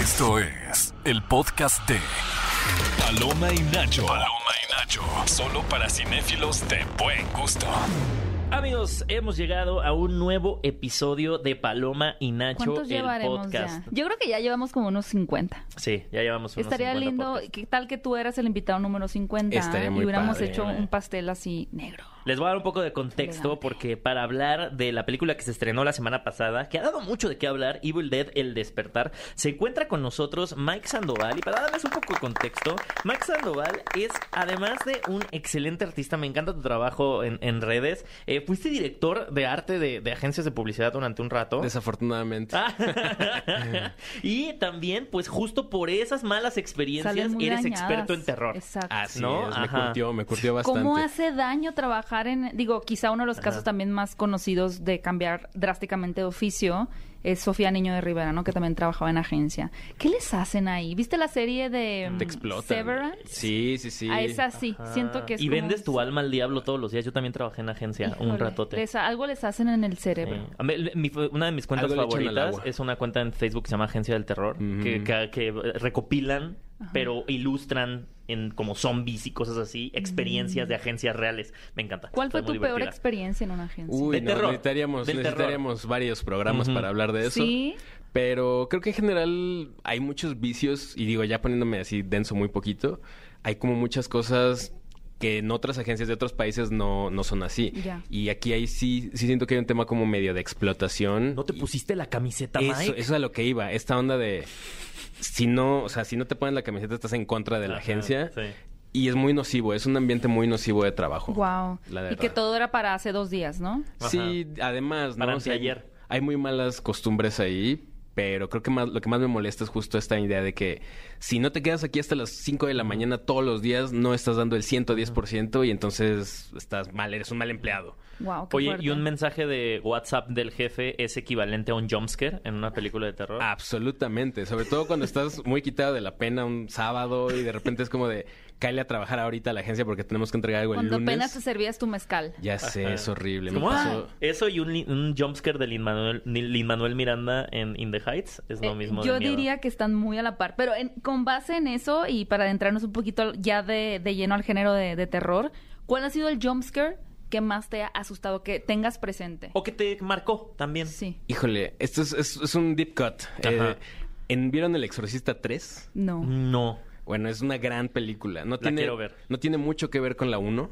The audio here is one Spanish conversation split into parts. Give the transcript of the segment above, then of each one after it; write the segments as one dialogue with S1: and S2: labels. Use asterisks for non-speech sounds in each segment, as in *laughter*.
S1: Esto es el podcast de Paloma y Nacho. Paloma y Nacho. Solo para cinéfilos de buen gusto.
S2: Amigos, hemos llegado a un nuevo episodio de Paloma y Nacho,
S3: ¿Cuántos
S2: el
S3: llevaremos
S2: podcast.
S3: ya? Yo creo que ya llevamos como unos 50.
S2: Sí, ya llevamos unos
S3: Estaría
S2: 50
S3: lindo,
S2: podcasts.
S3: ¿qué tal que tú eras el invitado número 50?
S4: Estaría muy
S3: y hubiéramos
S4: padre,
S3: hecho un pastel así negro.
S2: Les voy a dar un poco de contexto porque para hablar de la película que se estrenó la semana pasada, que ha dado mucho de qué hablar, Evil Dead El Despertar, se encuentra con nosotros Mike Sandoval. Y para darles un poco de contexto, Mike Sandoval es, además de un excelente artista, me encanta tu trabajo en, en redes, eh, fuiste director de arte de, de agencias de publicidad durante un rato.
S4: Desafortunadamente.
S2: Ah. *laughs* y también, pues justo por esas malas experiencias, eres
S3: dañadas.
S2: experto en terror.
S3: Exacto.
S4: Así
S2: ¿no?
S4: es, me curtió, me curtió bastante.
S3: ¿Cómo hace daño trabajar en, digo, quizá uno de los casos también más conocidos de cambiar drásticamente de oficio es Sofía Niño de Rivera, ¿no? Que también trabajaba en agencia. ¿Qué les hacen ahí? ¿Viste la serie de
S4: Te
S3: mm. Severance?
S4: Sí, sí, sí.
S3: A esa sí,
S2: Ah,
S3: siento que es
S2: Y
S3: como
S2: vendes tu alma al diablo todos los días. Yo también trabajé en agencia un ratote.
S3: les- algo les hacen en el cerebro.
S2: Sí. A mí, mi- una de mis cuentas favoritas es una cuenta en Facebook que se llama Agencia del Terror,
S4: Ujú.
S2: que, que- que recopilan, pero ilustran en como zombies y cosas así, experiencias de agencias reales. Me encanta.
S3: Mm. ¿Cuál fue tu peor experiencia en una agencia?
S4: Uy,
S2: De
S4: no,
S2: terror,
S4: necesitaríamos,
S2: del terror.
S4: necesitaríamos varios programas para hablar de eso.
S3: Sí.
S4: Pero creo que en general hay muchos vicios, y digo, ya poniéndome así denso muy poquito, hay como muchas cosas que en otras agencias de otros países no, no son así.
S3: Ya.
S4: Y aquí hay sí, sí siento que hay un tema como medio de explotación.
S2: ¿No te pusiste la camiseta,
S4: Eso,
S2: Mike?
S4: eso es a lo que iba, esta onda de si no, o sea, si no te ponen la camiseta estás en contra de la
S2: Ajá,
S4: agencia
S2: sí.
S4: y es muy nocivo, es un ambiente muy nocivo de trabajo.
S3: Wow.
S4: La
S3: Y que todo era para hace dos días, ¿no?
S4: Sí, además, ¿no?
S2: Para
S4: O sea,
S2: anteayer.
S4: hay muy malas costumbres ahí, pero creo que más, lo que más me molesta es justo esta idea de que si no te quedas aquí hasta las 5 de la mañana todos los días, no estás dando el 110% y entonces estás mal, eres un mal empleado.
S3: Wow, qué
S2: Oye,
S3: fuerte.
S2: ¿y un mensaje de WhatsApp del jefe es equivalente a un jumpscare en una película de terror?
S4: Absolutamente, sobre todo cuando estás muy quitado de la pena un sábado y de repente es como de cáele a trabajar ahorita a la agencia porque tenemos que entregar algo el
S3: Cuando
S4: lunes.
S3: apenas te servías tu mezcal.
S4: Ya sé, es horrible. Me
S2: ¿Cómo?
S4: pasó-
S2: Eso y un, li- un jumpscare de Lin Manuel, Lin Manuel Miranda en In the Heights es lo
S3: Eh,
S2: mismo.
S3: Yo
S2: miedo.
S3: diría que están muy a la par, pero en- con base en eso y para adentrarnos un poquito ya de, de lleno al género de, de terror, ¿cuál ha sido el jumpscare que más te ha asustado, que tengas presente?
S2: O que te marcó también.
S3: Sí,
S4: Híjole, esto es, es- es un deep cut.
S2: Ajá.
S4: Eh, en, ¿Vieron El Exorcista 3?
S3: no.
S2: No.
S4: Bueno, es una gran película. No tiene,
S2: quiero ver.
S4: No tiene mucho que ver con la 1,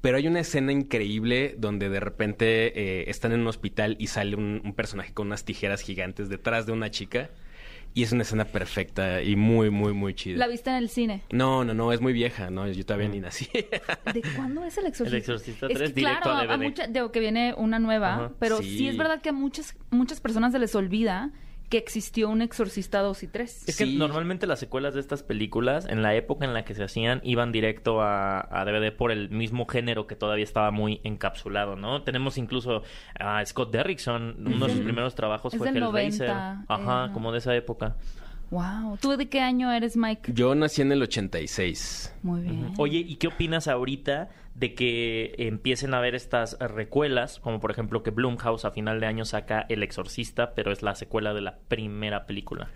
S4: pero hay una escena increíble donde de repente eh, están en un hospital y sale un, un personaje con unas tijeras gigantes detrás de una chica. Y es una escena perfecta y muy, muy, muy chida.
S3: ¿La viste en el cine?
S4: No, no, no, es muy vieja, ¿no? Yo todavía ni nací. *laughs*
S3: ¿De cuándo es el exorcista?
S2: El Exorcista
S3: Es
S2: 3,
S3: que,
S2: directo
S3: claro,
S2: a
S3: a
S2: DVD.
S3: mucha- digo que viene una nueva,
S2: Ajá.
S3: pero sí.
S4: Sí.
S3: es verdad que a muchas, muchas personas se les olvida que existió un exorcista 2 y 3.
S2: Es que normalmente las secuelas de estas películas, en la época en la que se hacían, iban directo a, a DVD por el mismo género que todavía estaba muy encapsulado, ¿no? Tenemos incluso a Scott Derrickson, uno de sus primeros trabajos
S3: es
S2: fue
S3: del
S2: Hellraiser.
S3: 90,
S2: Ajá,
S3: eh.
S2: como de esa época.
S3: Wow. ¿Tú de qué año eres, Mike?
S4: Yo nací en el 86.
S3: Muy bien.
S2: Oye, ¿y qué opinas ahorita de que empiecen a ver estas recuelas? Como por ejemplo que Blumhouse a final de año saca El Exorcista, pero es la secuela de la primera película.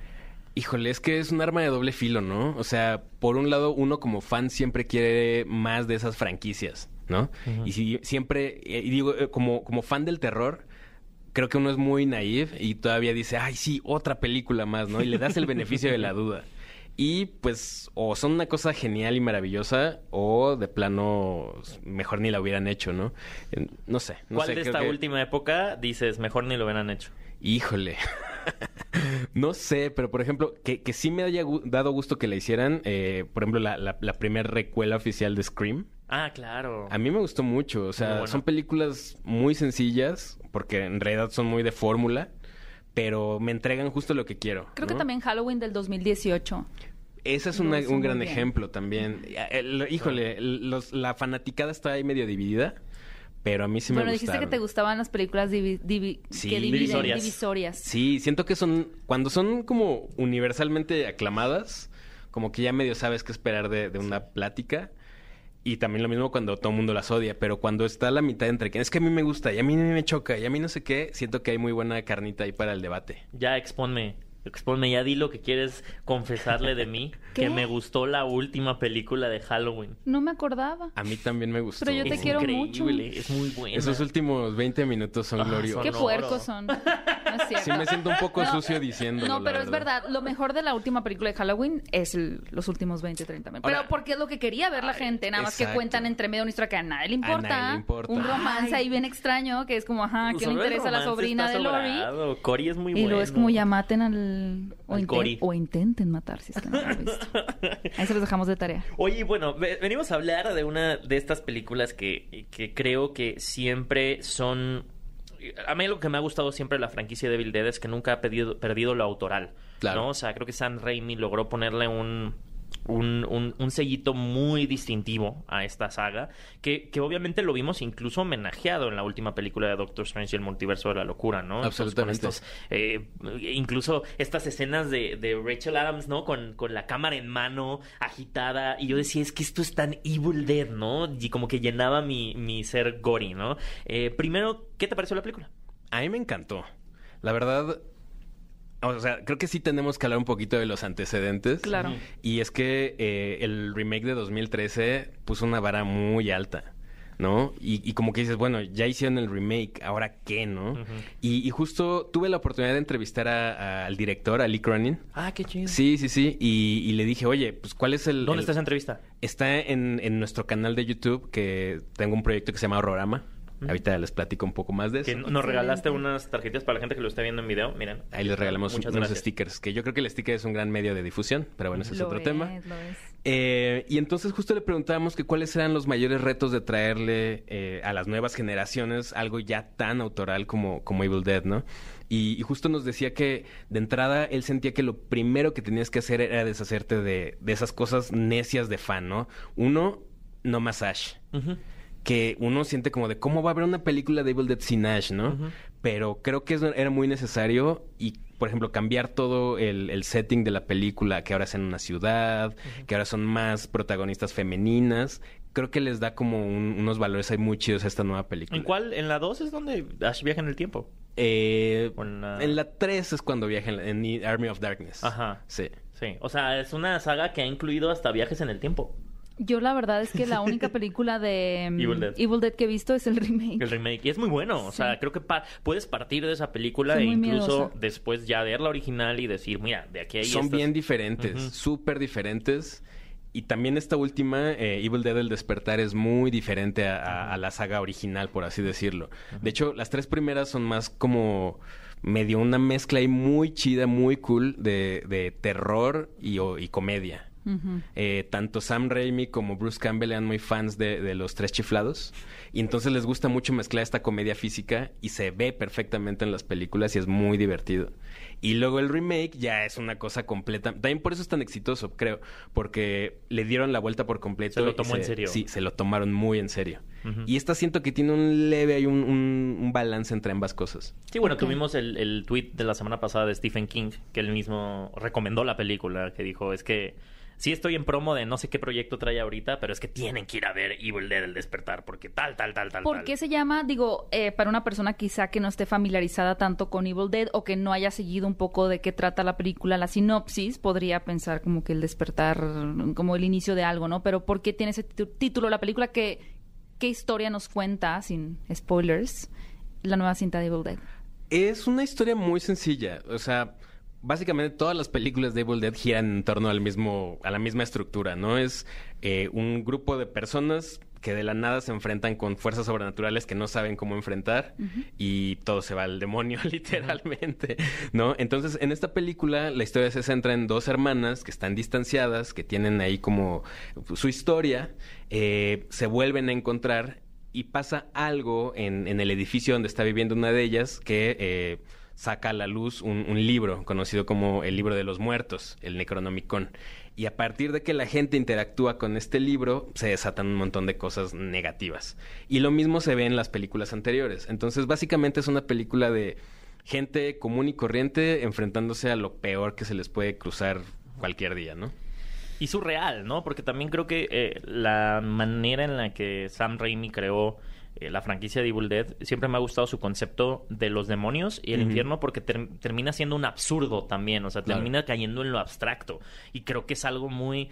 S4: Híjole, es que es un arma de doble filo, ¿no? O sea, por un lado, uno como fan siempre quiere más de esas franquicias, ¿no? Y si siempre, eh, y digo, eh, como, como fan del terror, creo que uno es muy naive y todavía dice, ay, sí, otra película más, ¿no? Y le das el beneficio de la duda. Y pues, o son una cosa genial y maravillosa, o de plano, mejor ni la hubieran hecho, ¿no? No sé. No
S2: ¿Cuál
S4: sé,
S2: de esta
S4: que-
S2: última época dices mejor ni lo hubieran hecho?
S4: Híjole. *laughs* no sé, pero por ejemplo, que, que sí me haya dado gusto que la hicieran, eh, por ejemplo, la, la, la primera recuela oficial de Scream.
S2: Ah, claro.
S4: A mí me gustó mucho, o sea, son películas muy sencillas, porque en realidad son muy de fórmula, pero me entregan justo lo que quiero.
S3: Creo que también Halloween del 2018.
S4: Ese es una- un gran
S3: bien.
S4: ejemplo también. El- híjole, el- los- la fanaticada está ahí medio dividida, pero a mí sí me
S3: bueno,
S4: gustaron.
S3: dijiste que te gustaban las películas divi- divi-
S4: Sí,
S3: que dividen,
S2: divisorias.
S3: divisorias.
S4: Sí, siento que son, cuando son como universalmente aclamadas, como que ya medio sabes qué esperar de, de una plática. Y también lo mismo cuando todo el mundo las odia, pero cuando está la mitad entre que es que a mí me gusta y a mí me choca y a mí no sé qué, siento que hay muy buena carnita ahí para el debate.
S2: Ya exponme Expónme ya, di lo que quieres confesarle de mí. *laughs*
S3: ¿Qué?
S2: Que me gustó la última película de Halloween.
S3: No me acordaba.
S4: A mí también me gustó.
S3: Pero yo te
S2: es
S3: quiero mucho.
S2: increíble, es muy buena.
S4: Esos últimos 20 minutos son
S2: Ah,
S4: gloriosos.
S3: Qué puercos son. *laughs* No es cierto.
S4: Sí me siento un poco
S3: No,
S4: sucio diciéndolo.
S3: No,
S4: la
S3: pero es verdad. Lo mejor de la última película de Halloween es el- los últimos 20, 30 minutos.
S4: Ahora-
S3: pero porque es lo que quería ver la gente. Nada más que cuentan entre medio una historia que a nadie le importa.
S4: nadie le importa.
S3: Un romance ahí bien extraño que es como, ajá, ¿a quién le interesa la
S2: romance
S3: sobrina de Lori?
S2: Cory es muy
S3: Y
S2: bueno.
S3: luego es como ya maten al... O,
S2: Al
S3: inten-
S2: Cory.
S3: o intenten matar, si es que no lo han visto. Ahí se los dejamos de tarea.
S2: Oye, bueno, ve- venimos a hablar de una de estas películas que, que creo que siempre son... A mí lo que me ha gustado siempre de la franquicia de Evil Dead es que nunca ha pedido- perdido lo autoral.
S4: Claro.
S2: ¿no? O sea, creo que Sam Raimi logró ponerle un, un, un- un sellito muy distintivo a esta saga, que, que obviamente lo vimos incluso homenajeado en la última película de Doctor Strange y el multiverso de la locura, ¿no?
S4: Absolutamente.
S2: estos, eh, incluso estas escenas de, de Rachel Adams, ¿no? Con, con la cámara en mano, agitada, y yo decía, es que esto es tan Evil Dead, ¿no? Y como que llenaba mi, mi ser gory, ¿no? Eh, primero, ¿qué te pareció la película?
S4: A mí me encantó. La verdad, o sea, creo que sí tenemos que hablar un poquito de los antecedentes.
S3: Claro.
S4: Y es que eh, el remake de 2013 puso una vara muy alta. ¿No? Y, y como que dices, bueno, ya hicieron el remake, ¿ahora qué, no? y, y justo tuve la oportunidad de entrevistar a- a- al director, a Lee Cronin.
S2: Ah, qué chido.
S4: Sí, sí, sí. Y, y le dije, oye, pues, ¿cuál es el.
S2: ¿Dónde
S4: el-
S2: está esa entrevista?
S4: Está en, en nuestro canal de YouTube, que tengo un proyecto que se llama Horrorama. Ahorita les platico un poco más de eso.
S2: Que nos regalaste unas tarjetitas para la gente que lo esté viendo en video. Miren.
S4: Ahí les regalamos
S2: Muchas
S4: unos
S2: gracias.
S4: stickers, que yo creo que el sticker es un gran medio de difusión, pero bueno, ese es
S3: Lo
S4: otro
S3: es,
S4: tema.
S3: lo es.
S4: Eh, y entonces justo le preguntábamos que cuáles eran los mayores retos de traerle eh, a las nuevas generaciones algo ya tan autoral como, como Evil Dead, ¿no? Y, y justo nos decía que de entrada él sentía que lo primero que tenías que hacer era deshacerte de, de esas cosas necias de fan, ¿no? Uno, no más Ash. Que uno siente como de cómo va a haber una película de Evil Dead sin Ash, ¿no? Pero creo que eso era muy necesario y, por ejemplo, cambiar todo el, el setting de la película, que ahora es en una ciudad, que ahora son más protagonistas femeninas, creo que les da como un- unos valores ahí muy chidos a esta nueva película.
S2: ¿En cuál? ¿En la 2 es donde Ash viaja en el tiempo?
S4: Eh,
S2: en la-
S4: En la 3 es cuando viaja en, en Army of Darkness.
S2: Ajá.
S4: Sí.
S2: Sí. O sea, es una saga que ha incluido hasta viajes en el tiempo.
S3: Yo la verdad es que la única *laughs* película de mm,
S2: Evil Dead.
S3: que he visto es el remake.
S2: El remake. Y es muy bueno. O sea,
S3: Sí.
S2: creo que pa- puedes partir de esa película
S3: Soy
S2: e incluso
S3: miedosa.
S2: después ya ver la original y decir, mira, de aquí a ahí
S4: Son
S2: estas-
S4: bien diferentes,
S2: Ujú.
S4: súper diferentes. Y también esta última, eh, Evil Dead El Despertar, es muy diferente a, a- a la saga original, por así decirlo. De hecho, las tres primeras son más como medio una mezcla ahí muy chida, muy cool de, de terror y, o- y comedia. Eh, tanto Sam Raimi como Bruce Campbell eran muy fans de, de los tres chiflados. Y entonces les gusta mucho mezclar esta comedia física y se ve perfectamente en las películas y es muy divertido. Y luego el remake ya es una cosa completa. También por eso es tan exitoso, creo. Porque le dieron la vuelta por completo.
S2: Se lo tomó en serio.
S4: Sí, se lo tomaron muy en serio. Y esta siento que tiene un leve, hay un, un- un balance entre ambas cosas.
S2: Sí, bueno, tuvimos el, el tweet de la semana pasada de Stephen King, que él mismo recomendó la película, que dijo, es que sí estoy en promo de no sé qué proyecto trae ahorita, pero es que tienen que ir a ver Evil Dead El Despertar, porque tal, tal, tal, tal,
S3: ¿Por
S2: tal.
S3: qué se llama, digo, eh, para una persona quizá que no esté familiarizada tanto con Evil Dead o que no haya seguido un poco de qué trata la película, la sinopsis, podría pensar como que el despertar, como el inicio de algo, ¿no? Pero ¿por qué tiene ese título la película? ¿Qué, ¿Qué historia nos cuenta, sin spoilers, la nueva cinta de Evil Dead?
S4: Es una historia muy sencilla. O sea, básicamente todas las películas de Evil Dead giran en torno al mismo, a la misma estructura, ¿no? Es eh, un grupo de personas que de la nada se enfrentan con fuerzas sobrenaturales que no saben cómo enfrentar y todo se va al demonio *laughs* literalmente, ¿no? Entonces, en esta película la historia se centra en dos hermanas que están distanciadas, que tienen ahí como su historia, eh, se vuelven a encontrar y pasa algo en, en el edificio donde está viviendo una de ellas que eh, saca a la luz un, libro conocido como el libro de los muertos, el Necronomicon. Y a partir de que la gente interactúa con este libro, se desatan un montón de cosas negativas. Y lo mismo se ve en las películas anteriores. Entonces, básicamente es una película de gente común y corriente enfrentándose a lo peor que se les puede cruzar cualquier día, ¿no?
S2: Y surreal, ¿no? Porque también creo que eh, la manera en la que Sam Raimi creó eh, la franquicia de Evil Dead, siempre me ha gustado su concepto de los demonios y el infierno porque ter- termina siendo un absurdo también, o sea,
S4: Claro.
S2: termina cayendo en lo abstracto. Y creo que es algo muy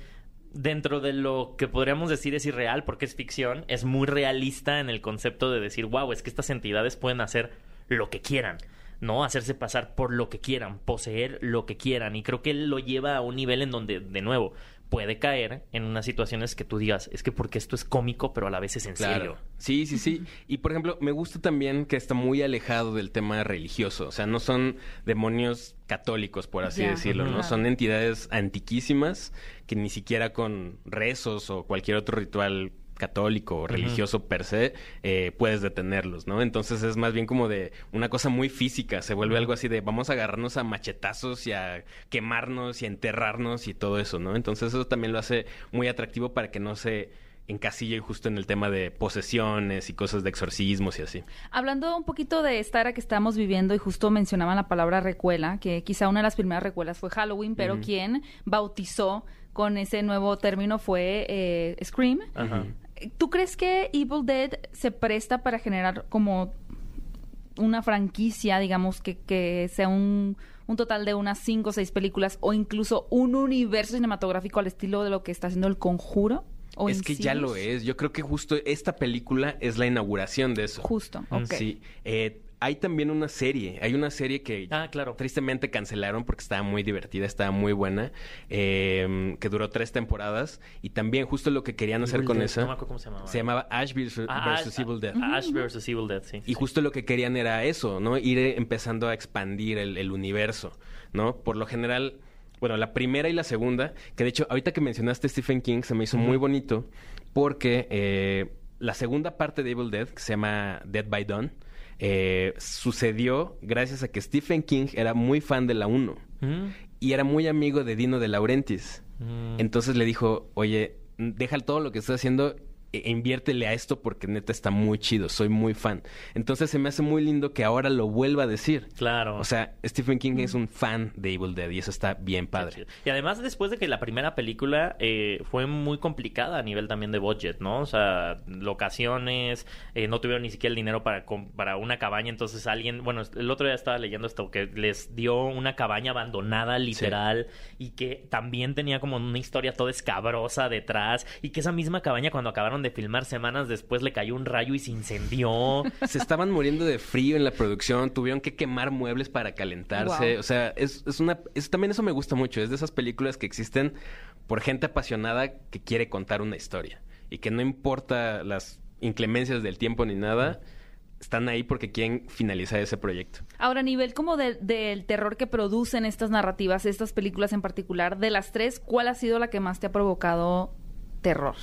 S2: dentro de lo que podríamos decir es irreal porque es ficción, es muy realista en el concepto de decir, wow, es que estas entidades pueden hacer lo que quieran. ¿no? Hacerse pasar por lo que quieran, poseer lo que quieran. Y creo que él lo lleva a un nivel en donde, de nuevo, puede caer en unas situaciones que tú digas, es que porque esto es cómico, pero a la vez es en serio.
S4: Sí, sí, sí. Y por ejemplo, me gusta también que está muy alejado del tema religioso. O sea, no son demonios católicos, por así decirlo, ¿no?
S3: claro.
S4: Son entidades antiquísimas que ni siquiera con rezos o cualquier otro ritual católico o religioso per se, eh, puedes detenerlos, ¿no? Entonces es más bien como de una cosa muy física, se vuelve algo así de vamos a agarrarnos a machetazos y a quemarnos y a enterrarnos y todo eso, ¿no? Entonces eso también lo hace muy atractivo para que no se encasille justo en el tema de posesiones y cosas de exorcismos y así.
S3: Hablando un poquito de esta era que estamos viviendo y justo mencionaban la palabra recuela, que quizá una de las primeras recuelas fue Halloween, pero quien bautizó con ese nuevo término fue eh, Scream.
S2: Ajá.
S3: ¿Tú crees que Evil Dead se presta para generar como una franquicia, digamos, que, que sea un, un total de unas cinco o seis películas o incluso un universo cinematográfico al estilo de lo que está haciendo El Conjuro? ¿O
S4: es que ya lo es. Yo creo que justo esta película es la inauguración de eso.
S3: Justo, ok.
S4: Sí. Eh, hay también una serie. Hay una serie que
S2: Ah, claro.
S4: tristemente cancelaron porque estaba muy divertida, estaba muy buena, eh, que duró tres temporadas. Y también justo lo que querían hacer
S2: Evil
S4: con
S2: Dead,
S4: esa
S2: no me acuerdo cómo se llamaba.
S4: se llamaba Ash vs.
S2: Ah, Ash-
S4: Evil Dead.
S2: Ash vs. Evil Dead, sí.
S4: Y justo lo que querían era eso, ¿no? Ir empezando a expandir el, el universo, ¿no? Por lo general, bueno, la primera y la segunda, que de hecho, ahorita que mencionaste Stephen King, se me hizo muy bonito, porque eh, la segunda parte de Evil Dead, que se llama Dead by Dawn, eh, sucedió gracias a que Stephen King era muy fan de la 1
S2: Mm,
S4: y era muy amigo de Dino de Laurentiis.
S2: mm.
S4: Entonces le dijo, oye, deja todo lo que estás haciendo e inviértele a esto porque neta está muy chido, soy muy fan. Entonces se me hace muy lindo que ahora lo vuelva a decir.
S2: Claro.
S4: O sea, Stephen King es un fan de Evil Dead y eso está bien padre.
S2: Y además, después de que la primera película eh, fue muy complicada a nivel también de budget, ¿no? O sea, locaciones, eh, no tuvieron ni siquiera el dinero para, para una cabaña. Entonces, alguien, bueno, el otro día estaba leyendo esto, que les dio una cabaña abandonada, literal, y que también tenía como una historia toda escabrosa detrás. Y que esa misma cabaña, cuando acabaron de filmar semanas después, le cayó un rayo y se incendió.
S4: Se estaban muriendo de frío en la producción, tuvieron que quemar muebles para calentarse.
S3: Wow.
S4: O sea, es, es una. es- también eso me gusta mucho. Es de esas películas que existen por gente apasionada que quiere contar una historia. Y que no importa las inclemencias del tiempo ni nada, están ahí porque quieren finalizar ese proyecto.
S3: Ahora, a nivel como de- del terror que producen estas narrativas, estas películas en particular, de las tres, ¿cuál ha sido la que más te ha provocado terror?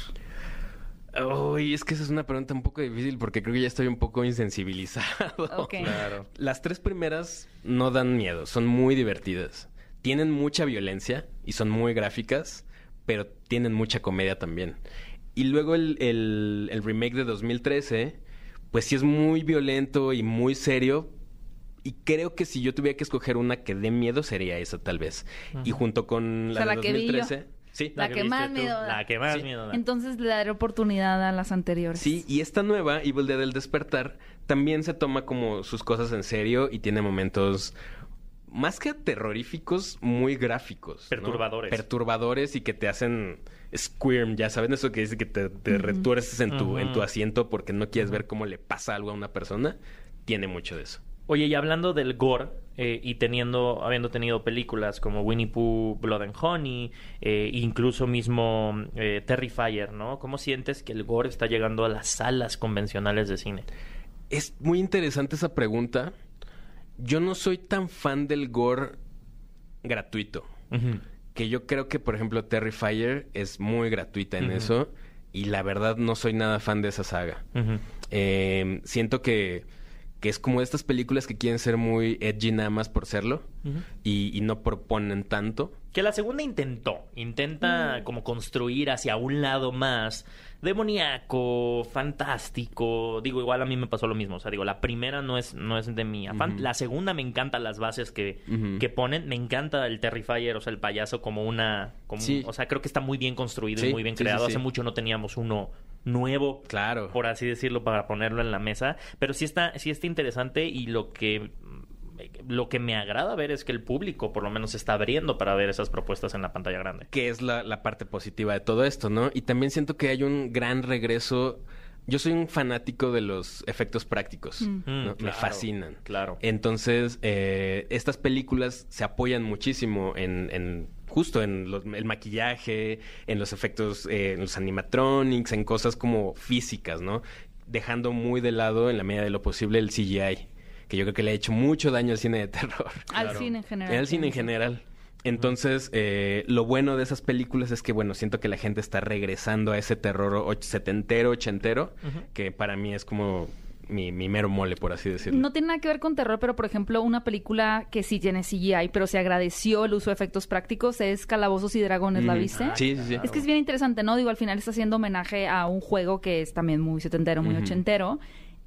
S4: Uy, es que esa es una pregunta un poco difícil porque creo que ya estoy un poco insensibilizado. *laughs*
S3: Ok.
S2: Claro.
S4: Las tres primeras no dan miedo, son muy divertidas. Tienen mucha violencia y son muy gráficas, pero tienen mucha comedia también. Y luego el, el- el remake de 2013, pues sí es muy violento y muy serio. Y creo que si yo tuviera que escoger una que dé miedo sería esa tal vez. Y junto con la
S3: sea,
S4: de
S3: la que vi yo.
S4: 2013... Sí,
S3: La que más miedo da.
S2: La que más
S4: Sí.
S2: miedo da.
S3: Entonces le daré oportunidad a las anteriores.
S4: Sí, y esta nueva, Evil Dead del Despertar, también se toma como sus cosas en serio y tiene momentos más que terroríficos, muy gráficos. ¿no?
S2: Perturbadores.
S4: Perturbadores y que te hacen squirm, ya saben eso que dice que te, te retuerces en tu, en tu asiento porque no quieres ver cómo le pasa algo a una persona. Tiene mucho de eso.
S2: Oye, y hablando del gore, eh, y teniendo, habiendo tenido películas como Winnie Pooh, Blood and Honey, eh, incluso mismo eh, Terrifier, ¿no? ¿Cómo sientes que el gore está llegando a las salas convencionales de cine?
S4: Es muy interesante esa pregunta. Yo no soy tan fan del gore gratuito. que yo creo que, por ejemplo, Terrifier es muy gratuita en eso y la verdad no soy nada fan de esa saga. Eh, siento que, que es como estas películas que quieren ser muy edgy nada más por serlo y, y no proponen tanto.
S2: Que la segunda intentó, intenta como construir hacia un lado más demoníaco, fantástico. Digo, igual a mí me pasó lo mismo. O sea, digo, la primera no es, no es de mi afán. La segunda me encantan las bases que, que ponen. Me encanta el Terrifier, o sea, el payaso como una... Como,
S4: Sí.
S2: O sea, creo que está muy bien construido
S4: Sí,
S2: y muy bien
S4: sí,
S2: creado.
S4: sí.
S2: Hace mucho no teníamos uno nuevo,
S4: Claro.
S2: por así decirlo, para ponerlo en la mesa. Pero sí está, sí está interesante y lo que lo que me agrada ver es que el público por lo menos se está abriendo para ver esas propuestas en la pantalla grande.
S4: que es la, la parte positiva de todo esto, ¿no? Y también siento que hay un gran regreso. Yo soy un fanático de los efectos prácticos. ¿no?
S2: Mm,
S4: Me fascinan.
S2: claro.
S4: Entonces, eh, estas películas se apoyan muchísimo en, en justo en los- el maquillaje, en los efectos, eh, en los animatronics, en cosas como físicas, ¿no? Dejando muy de lado, en la medida de lo posible, el CGI, que yo creo que le ha hecho mucho daño al cine de terror. *laughs*
S3: Al cine en general.
S4: Al cine en general. Entonces, eh, lo bueno de esas películas es que, bueno, siento que la gente está regresando a ese terror och- setentero, ochentero, que para mí es como mi, mi mero mole, por así decirlo.
S3: No tiene nada que ver con terror, pero por ejemplo, una película que sí tiene CGI, pero se agradeció el uso de efectos prácticos es Calabozos y Dragones, ¿la viste?
S4: Sí, sí, sí.
S3: Es que es bien interesante, ¿no? Digo, al final está haciendo homenaje a un juego que es también muy setentero, muy ochentero,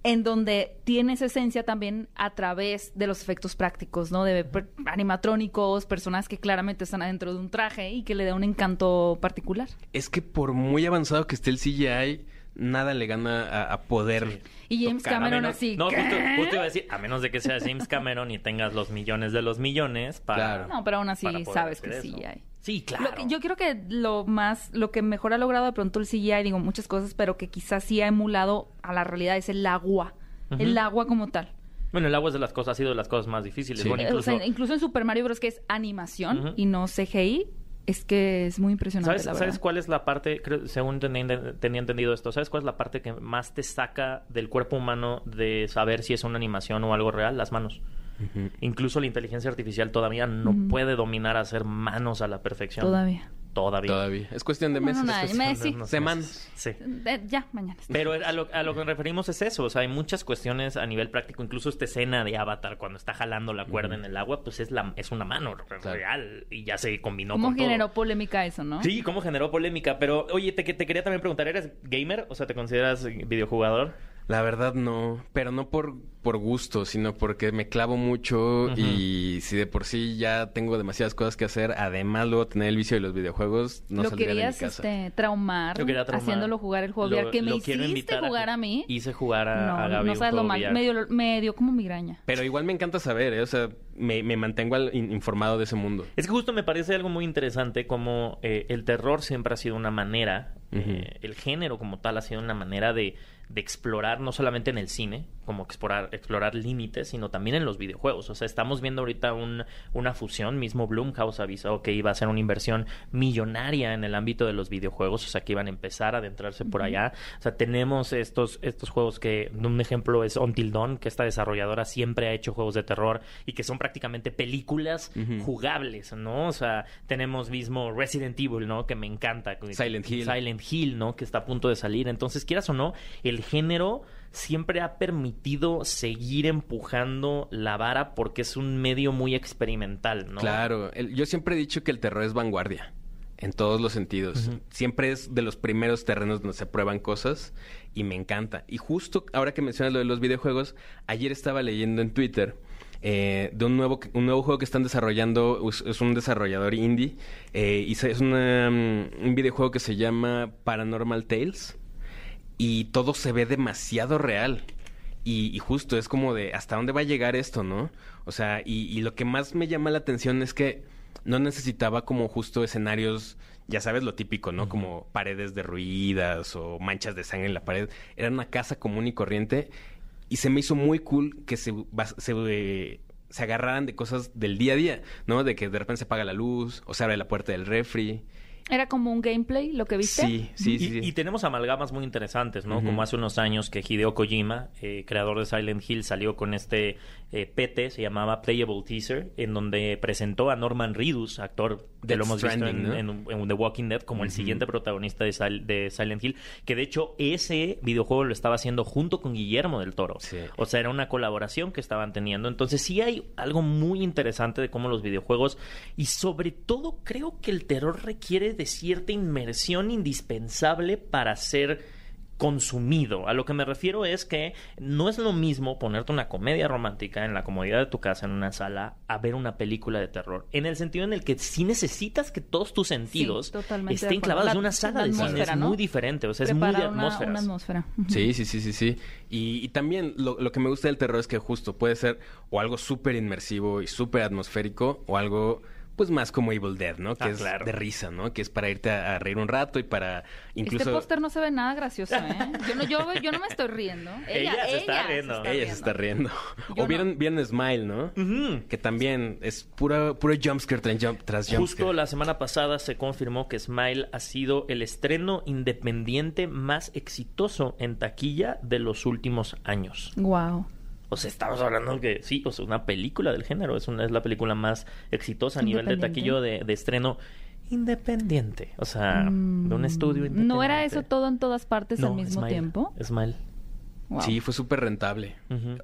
S3: en donde tiene esa esencia también a través de los efectos prácticos, ¿no? De per- animatrónicos, personas que claramente están adentro de un traje y que le da un encanto particular.
S4: Es que por muy avanzado que esté el CGI, nada le gana a, a poder.
S3: Y James
S4: tocar.
S3: Cameron
S2: menos-
S3: así.
S2: No,
S3: ¿qué?
S2: justo, justo iba a decir, a menos de que sea James Cameron y tengas los millones de los millones para.
S4: Claro.
S3: No, pero aún así sabes que
S2: hacer
S3: sí
S2: eso.
S3: hay.
S2: Sí, claro.
S3: Lo que- yo creo que lo más, lo que mejor ha logrado de pronto el CGI, digo muchas cosas, pero que quizás sí ha emulado a la realidad es el agua. El agua como tal.
S2: Bueno, el agua es de las cosas, ha sido de las cosas más difíciles.
S4: Sí.
S2: Bueno,
S3: o
S2: incluso,
S3: sea, incluso en Super Mario Bros. que es animación y no CGI, es que es muy impresionante,
S2: ¿Sabes,
S3: la
S2: ¿Sabes cuál es la parte, creo- según tenía, tenía entendido esto, ¿sabes cuál es la parte que más te saca del cuerpo humano de saber si es una animación o algo real? Las manos. Incluso la inteligencia artificial todavía no puede dominar hacer manos a la perfección.
S3: Todavía.
S2: Todavía.
S4: Todavía. Es cuestión de meses. cuestión-
S3: Messi.
S2: unos
S4: Semanas.
S2: meses. Sí.
S3: Eh, ya, mañana. *laughs*
S2: Pero a lo, a lo que nos referimos es eso, o sea, hay muchas cuestiones a nivel práctico, incluso esta escena de Avatar cuando está jalando la cuerda en el agua, pues es la es una mano real y ya se combinó
S3: ¿Cómo
S2: con todo.
S3: generó polémica eso, no?
S2: Sí, cómo generó polémica, pero oye, te, te quería también preguntar, ¿eres gamer? O sea, ¿te consideras videojugador?
S4: La verdad no, pero no por, por gusto, sino porque me clavo mucho y si de por sí ya tengo demasiadas cosas que hacer, además luego tener el vicio de los videojuegos, no
S3: lo
S4: saldría de mi
S3: querías
S4: casa.
S3: este, traumar,
S2: quería traumar.
S3: haciéndolo jugar el juego
S2: Lo-
S3: VR que me
S2: lo
S3: hiciste
S2: a-
S3: jugar a, mí.
S2: Hice jugar a,
S3: no,
S2: a Gaby
S3: no sabes lo mal. Me dio, me dio como migraña.
S4: Pero igual me encanta saber, ¿eh? o sea, me, me mantengo al- in- informado de ese mundo.
S2: Es que justo me parece algo muy interesante como eh, el terror siempre ha sido una manera, eh, el género como tal ha sido una manera de, de explorar no solamente en el cine, como explorar, explorar límites, sino también en los videojuegos. O sea, estamos viendo ahorita un- una fusión, mismo Blumhouse avisó que iba a hacer una inversión millonaria en el ámbito de los videojuegos, o sea, que iban a empezar a adentrarse por allá. O sea, tenemos estos, estos juegos que, un ejemplo es Until Dawn, que esta desarrolladora siempre ha hecho juegos de terror y que son prácticamente películas jugables, ¿no? O sea, tenemos mismo Resident Evil, ¿no? Que me encanta.
S4: Silent Hill.
S2: Silent Hill, ¿no? Que está a punto de salir. Entonces, quieras o no, el género siempre ha permitido seguir empujando la vara porque es un medio muy experimental, ¿no?
S4: Claro, el- yo siempre he dicho que el terror es vanguardia, en todos los sentidos. Siempre es de los primeros terrenos donde se prueban cosas y me encanta. Y justo ahora que mencionas lo de los videojuegos, ayer estaba leyendo en Twitter eh, de un nuevo, un nuevo juego que están desarrollando, es, un desarrollador indie, eh, y es una, mm, un videojuego que se llama Paranormal Tales y todo se ve demasiado real. Y, y justo es como de hasta dónde va a llegar esto, ¿no? O sea, y, y lo que más me llama la atención es que no necesitaba como justo escenarios, ya sabes lo típico, ¿no? Como paredes derruidas o manchas de sangre en la pared. Era una casa común y corriente y se me hizo muy cool que se, se, eh, se agarraran de cosas del día a día, ¿no? De que de repente se apaga la luz o se abre la puerta del refri.
S3: ¿Era como un gameplay lo que viste?
S4: Sí, sí,
S2: y,
S4: sí.
S2: y tenemos amalgamas muy interesantes, ¿no? Como hace unos años que Hideo Kojima, eh, creador de Silent Hill, salió con este eh, PT, se llamaba Playable Teaser, en donde presentó a Norman Reedus, actor
S4: Death
S2: lo hemos visto en,
S4: ¿no?
S2: en- en The Walking Dead, como el siguiente protagonista de, Sil- de Silent Hill, que de hecho ese videojuego lo estaba haciendo junto con Guillermo del Toro.
S4: Sí.
S2: O sea, era una colaboración que estaban teniendo. Entonces sí hay algo muy interesante de cómo los videojuegos y sobre todo creo que el terror requiere de cierta inmersión indispensable para ser consumido. A lo que me refiero es que no es lo mismo ponerte una comedia romántica en la comodidad de tu casa, en una sala, a ver una película de terror. En el sentido en el que sí necesitas que todos tus sentidos
S3: Sí,
S2: estén clavados
S3: La-
S2: en una
S3: la
S2: sala de cine. Es
S3: atmósfera, ¿no?
S2: muy diferente, o sea, es muy de
S3: una-
S2: atmósferas.
S3: Una, atmósfera. Ujú.
S4: Sí, sí, sí, sí, sí. Y, y también lo, lo que me gusta del terror es que justo puede ser o algo súper inmersivo y súper atmosférico o algo pues más como Evil Dead, ¿no? Que
S2: Ah,
S4: es
S2: claro.
S4: de risa, ¿no? Que es para irte a, a reír un rato y para incluso...
S3: Este póster no se ve nada gracioso, ¿eh? Yo no, yo, yo no me estoy riendo. *laughs* Ella,
S2: Ella se está riendo.
S4: Ella se está riendo.
S3: Yo
S4: o vieron, vieron Smile, ¿no? Que también es pura, puro jumpscare tras, jump, tras
S2: Justo
S4: jumpscare.
S2: la semana pasada se confirmó que Smile ha sido el estreno independiente más exitoso en taquilla de los últimos años.
S3: Wow.
S2: O sea, estamos hablando que sí, o sea, una película del género. Es, una, es la película más exitosa a nivel de taquillo de, de estreno independiente. O sea, de un estudio independiente.
S3: Mm, ¿No era eso todo en todas partes
S2: No,
S3: al mismo
S2: Smile.
S3: tiempo?
S2: Smile.
S3: Wow.
S4: Sí, fue súper rentable.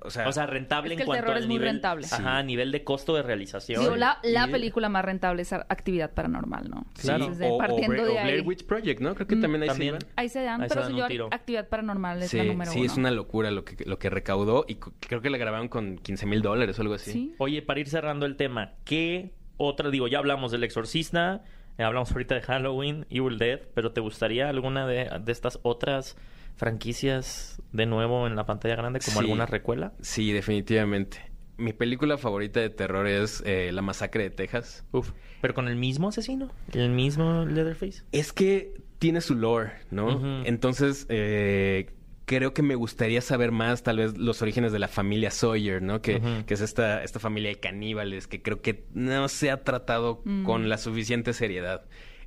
S4: O sea,
S2: rentable
S3: Es que
S2: en cuanto al
S3: es muy
S2: nivel,
S3: rentable.
S2: Ajá, a nivel de costo de realización.
S3: Digo, la, la
S2: Y-
S3: película más rentable es Actividad Paranormal, ¿no?
S4: sí.
S2: claro.
S3: Entonces,
S4: O, o
S3: partiendo de
S4: o Blair
S3: ahí.
S4: Witch Project, ¿no? Creo que también ahí
S2: También.
S4: se.
S3: Ahí se dan,
S2: Ahí se
S3: pero
S2: dan
S3: yo
S2: un tiro.
S3: Actividad Paranormal es
S4: Sí,
S3: la número
S4: sí,
S3: uno.
S4: es una locura lo que, lo que recaudó y creo que la grabaron con 15 mil dólares o algo así.
S3: Sí.
S2: Oye, para ir cerrando el tema, ¿qué otra? Digo, ya hablamos del Exorcista, eh, hablamos ahorita de Halloween, Evil Dead, pero ¿te gustaría alguna de, de estas otras franquicias de nuevo en la pantalla grande, como
S4: Sí.
S2: alguna recuela?
S4: Sí, definitivamente. Mi película favorita de terror es eh, La Masacre de Texas.
S2: Uf, pero con el mismo asesino, el mismo Leatherface.
S4: Es que tiene su lore, ¿no? Entonces, eh, creo que me gustaría saber más, tal vez, los orígenes de la familia Sawyer, ¿no? Que es esta, esta familia de caníbales que creo que no se ha tratado
S3: Mm.
S4: con la suficiente seriedad.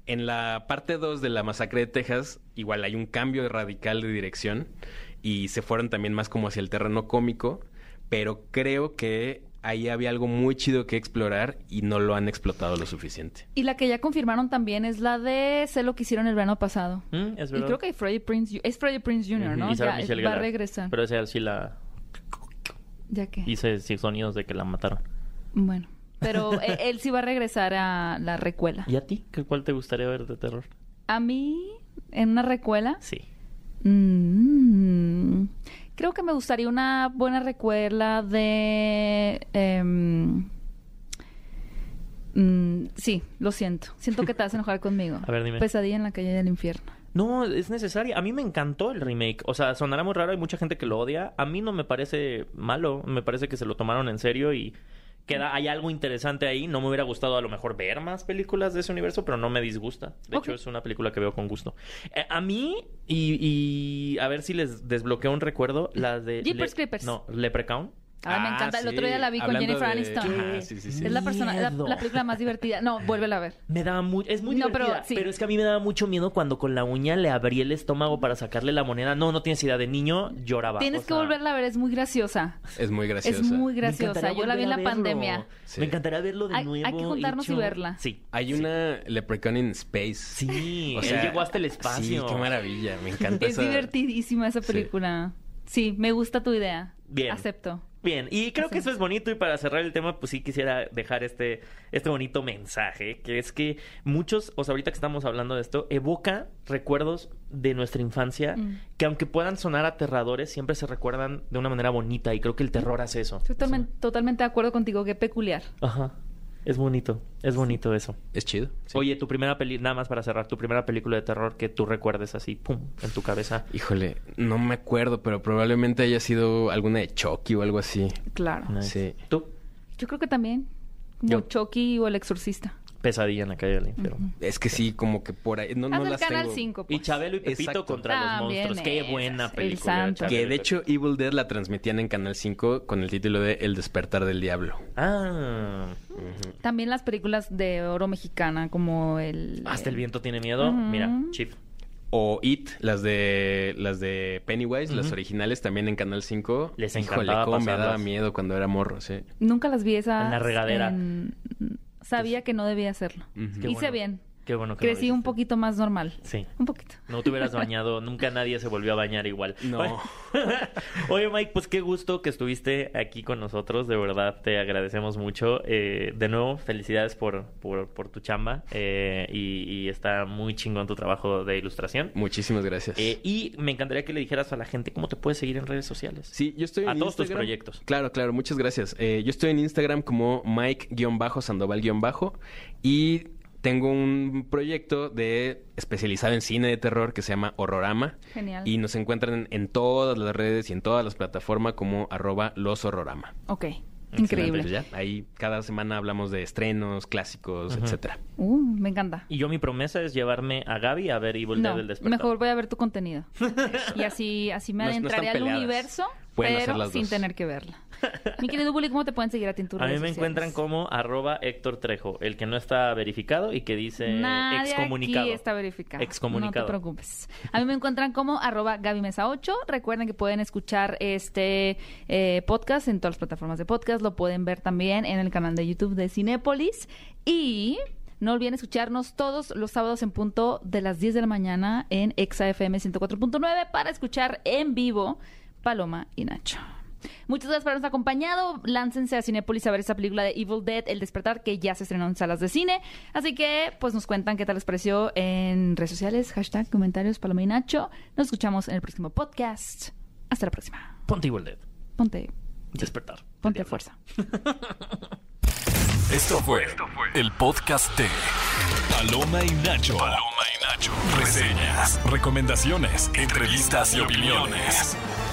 S4: En la parte 2 de la masacre de Texas, igual hay un cambio radical de dirección y se fueron también más como hacia el terreno cómico, pero creo que ahí había algo muy chido que explorar y no lo han explotado lo suficiente.
S3: Y la que ya confirmaron también es la de Sé lo que hicieron el verano pasado.
S2: Mm, es
S3: Y creo que hay Freddie Prince, es Freddie Prince Jr., ¿no?
S2: Y Sarah
S3: Ya
S2: Michelle
S3: va a regresar.
S2: Pero esa sí la
S3: ¿Ya qué?
S2: hice sonidos de que la mataron.
S3: Bueno, pero él, *laughs* él sí va a regresar a la recuela.
S2: ¿Y a ti? ¿Qué, ¿Cuál te gustaría ver de terror?
S3: A mí, en una recuela,
S2: Sí.
S3: mm, creo que me gustaría una buena recuela de... em, mm, sí, lo siento. Siento que te vas a enojar conmigo. *laughs*
S2: A ver, dime.
S3: Pesadilla en la calle del infierno.
S2: No, es necesaria. A mí me encantó el remake. O sea, sonará muy raro, hay mucha gente que lo odia. A mí no me parece malo. Me parece que se lo tomaron en serio y queda, hay algo interesante ahí. No me hubiera gustado a lo mejor ver más películas de ese universo, pero no me disgusta. De hecho, es una película que veo con gusto. Eh, a mí, y, y a ver si les desbloqueo un recuerdo, la de...
S3: Jeepers Creepers.
S2: No, Leprechaun.
S3: Ay, me
S4: Ah,
S3: encanta. El otro día la vi con Jennifer
S4: de-
S3: Aniston.
S4: Ajá, sí, sí, sí.
S3: Es la persona, la, la película más divertida. No, vuélvela a ver.
S2: Me daba muy, es muy
S3: No, pero
S2: divertida,
S3: sí.
S2: pero es que a mí me daba mucho miedo cuando con la uña le abrí el estómago para sacarle la moneda. No, no tienes idea, de niño lloraba.
S3: Tienes
S2: o
S3: que volverla a ver, es muy graciosa.
S4: Es muy graciosa.
S3: Es muy
S2: me
S3: graciosa.
S2: encantaría
S3: Yo la vi en la pandemia.
S4: Sí.
S2: Me encantaría verlo de
S3: Hay-
S2: nuevo.
S3: hay que juntarnos y verla.
S2: Sí.
S4: Hay una Leprechaun in Space.
S2: Sí,
S4: O
S2: él
S4: sea,
S2: llegó hasta el espacio.
S4: Sí, qué maravilla. Me encanta
S3: Es
S4: esa-
S3: divertidísima esa
S4: Sí.
S3: película. Sí, me gusta tu idea.
S2: Bien.
S3: Acepto.
S2: Bien, y creo que eso es bonito y para cerrar el tema, pues sí quisiera dejar este, este bonito mensaje, que es que muchos, o sea, ahorita que estamos hablando de esto, evoca recuerdos de nuestra infancia
S3: Mm.
S2: que aunque puedan sonar aterradores, siempre se recuerdan de una manera bonita y creo que el terror hace eso.
S3: Estoy totalmente, totalmente de acuerdo contigo. Qué peculiar.
S2: Ajá, es bonito, es bonito eso.
S4: Es chido. sí.
S2: Oye, tu primera peli, nada más para cerrar, tu primera película de terror que tú recuerdes así, pum, en tu cabeza.
S4: Híjole, no me acuerdo, pero probablemente haya sido alguna de Chucky o algo así.
S3: Claro.
S2: Nice.
S4: Sí.
S2: ¿Tú?
S3: Yo creo que también. Como
S2: Yo.
S3: Chucky o El Exorcista.
S2: Pesadilla en la calle del infierno.
S4: Es que sí, como que por ahí. No, no
S3: el
S4: las
S3: Canal
S4: tengo.
S3: 5.
S2: Y Chabelo y Pepito
S4: Exacto.
S2: contra los
S3: También
S2: monstruos. Qué buena
S3: el
S2: película.
S3: santo.
S2: Chabelo
S4: Que
S2: y
S4: de hecho. Evil Dead la transmitían en Canal 5 con el título de El despertar del diablo.
S2: Ah,
S3: También las películas de oro mexicana, como el.
S2: hasta el viento tiene miedo.
S3: Ujú.
S2: Mira, Chief.
S4: O It, las de las de Pennywise, las originales también en Canal 5.
S2: Les
S4: Híjole,
S2: encantaba
S4: cómo me
S2: pasarlas.
S4: daba miedo cuando era morro, sí.
S3: Nunca las vi esas.
S2: En la regadera.
S3: en- Sabía que no debía hacerlo. Hice
S2: bueno.
S3: bien.
S2: Qué bueno que no
S3: Crecí un poquito más normal.
S2: Sí.
S3: Un poquito.
S2: No te hubieras *laughs* bañado, nunca nadie se volvió a bañar igual.
S4: No.
S2: Oye, *laughs* Oye, Mike, pues qué gusto que estuviste aquí con nosotros, de verdad te agradecemos mucho. Eh, de nuevo, felicidades por, por, por tu chamba eh, y, y está muy chingón tu trabajo de ilustración.
S4: Muchísimas gracias.
S2: Eh, y me encantaría que le dijeras a la gente cómo te puedes seguir en redes sociales.
S4: Sí, yo estoy
S2: A
S4: en
S2: todos tus proyectos.
S4: Claro, claro, muchas gracias. Eh, yo estoy en Instagram como Mike-Sandoval- y tengo un proyecto de especializado en cine de terror que se llama Horrorama.
S3: Genial.
S4: Y nos encuentran en todas las redes y en todas las plataformas como arroba los horrorama.
S3: Ok.
S2: Excelente,
S3: Increíble.
S4: Ya, ahí cada semana hablamos de estrenos, clásicos, etcétera.
S3: Uh, me encanta.
S2: Y yo mi promesa es llevarme a Gaby a ver Evil
S3: No,
S2: Dead el despertar.
S3: mejor voy a ver tu contenido. *laughs* y así, así me
S4: No-
S3: adentraré al
S4: peleadas.
S3: universo,
S4: Pueden hacer
S3: pero
S4: las
S3: sin
S4: dos.
S3: tener que verla. Mi querido Bully, ¿cómo te pueden seguir a ti en tus
S2: A mí me
S3: sociales?
S2: encuentran como arroba Héctor Trejo, el que no está verificado y que dice
S3: Nadie
S2: excomunicado.
S3: aquí está verificado.
S2: Excomunicado.
S3: No te preocupes. A mí me encuentran como arroba Gaby Mesa 8. Recuerden que pueden escuchar este eh, podcast en todas las plataformas de podcast. Lo pueden ver también en el canal de YouTube de Cinépolis. Y no olviden escucharnos todos los sábados en punto de las 10 de la mañana en Exa FM 104.9 para escuchar en vivo Paloma y Nacho. Muchas gracias por habernos acompañado. Láncense a Cinepolis a ver esta película de Evil Dead, El Despertar, que ya se estrenó en salas de cine. Así que, pues nos cuentan qué tal les pareció en redes sociales, hashtag, comentarios, Paloma y Nacho. Nos escuchamos en el próximo podcast. Hasta la próxima.
S2: Ponte Evil Dead.
S3: Ponte,
S2: Despertar.
S3: ponte
S2: diablo.
S3: fuerza. *laughs*
S1: Esto fue el podcast de Paloma y Nacho. Paloma y Nacho. Reseñas, recomendaciones, entrevistas y opiniones.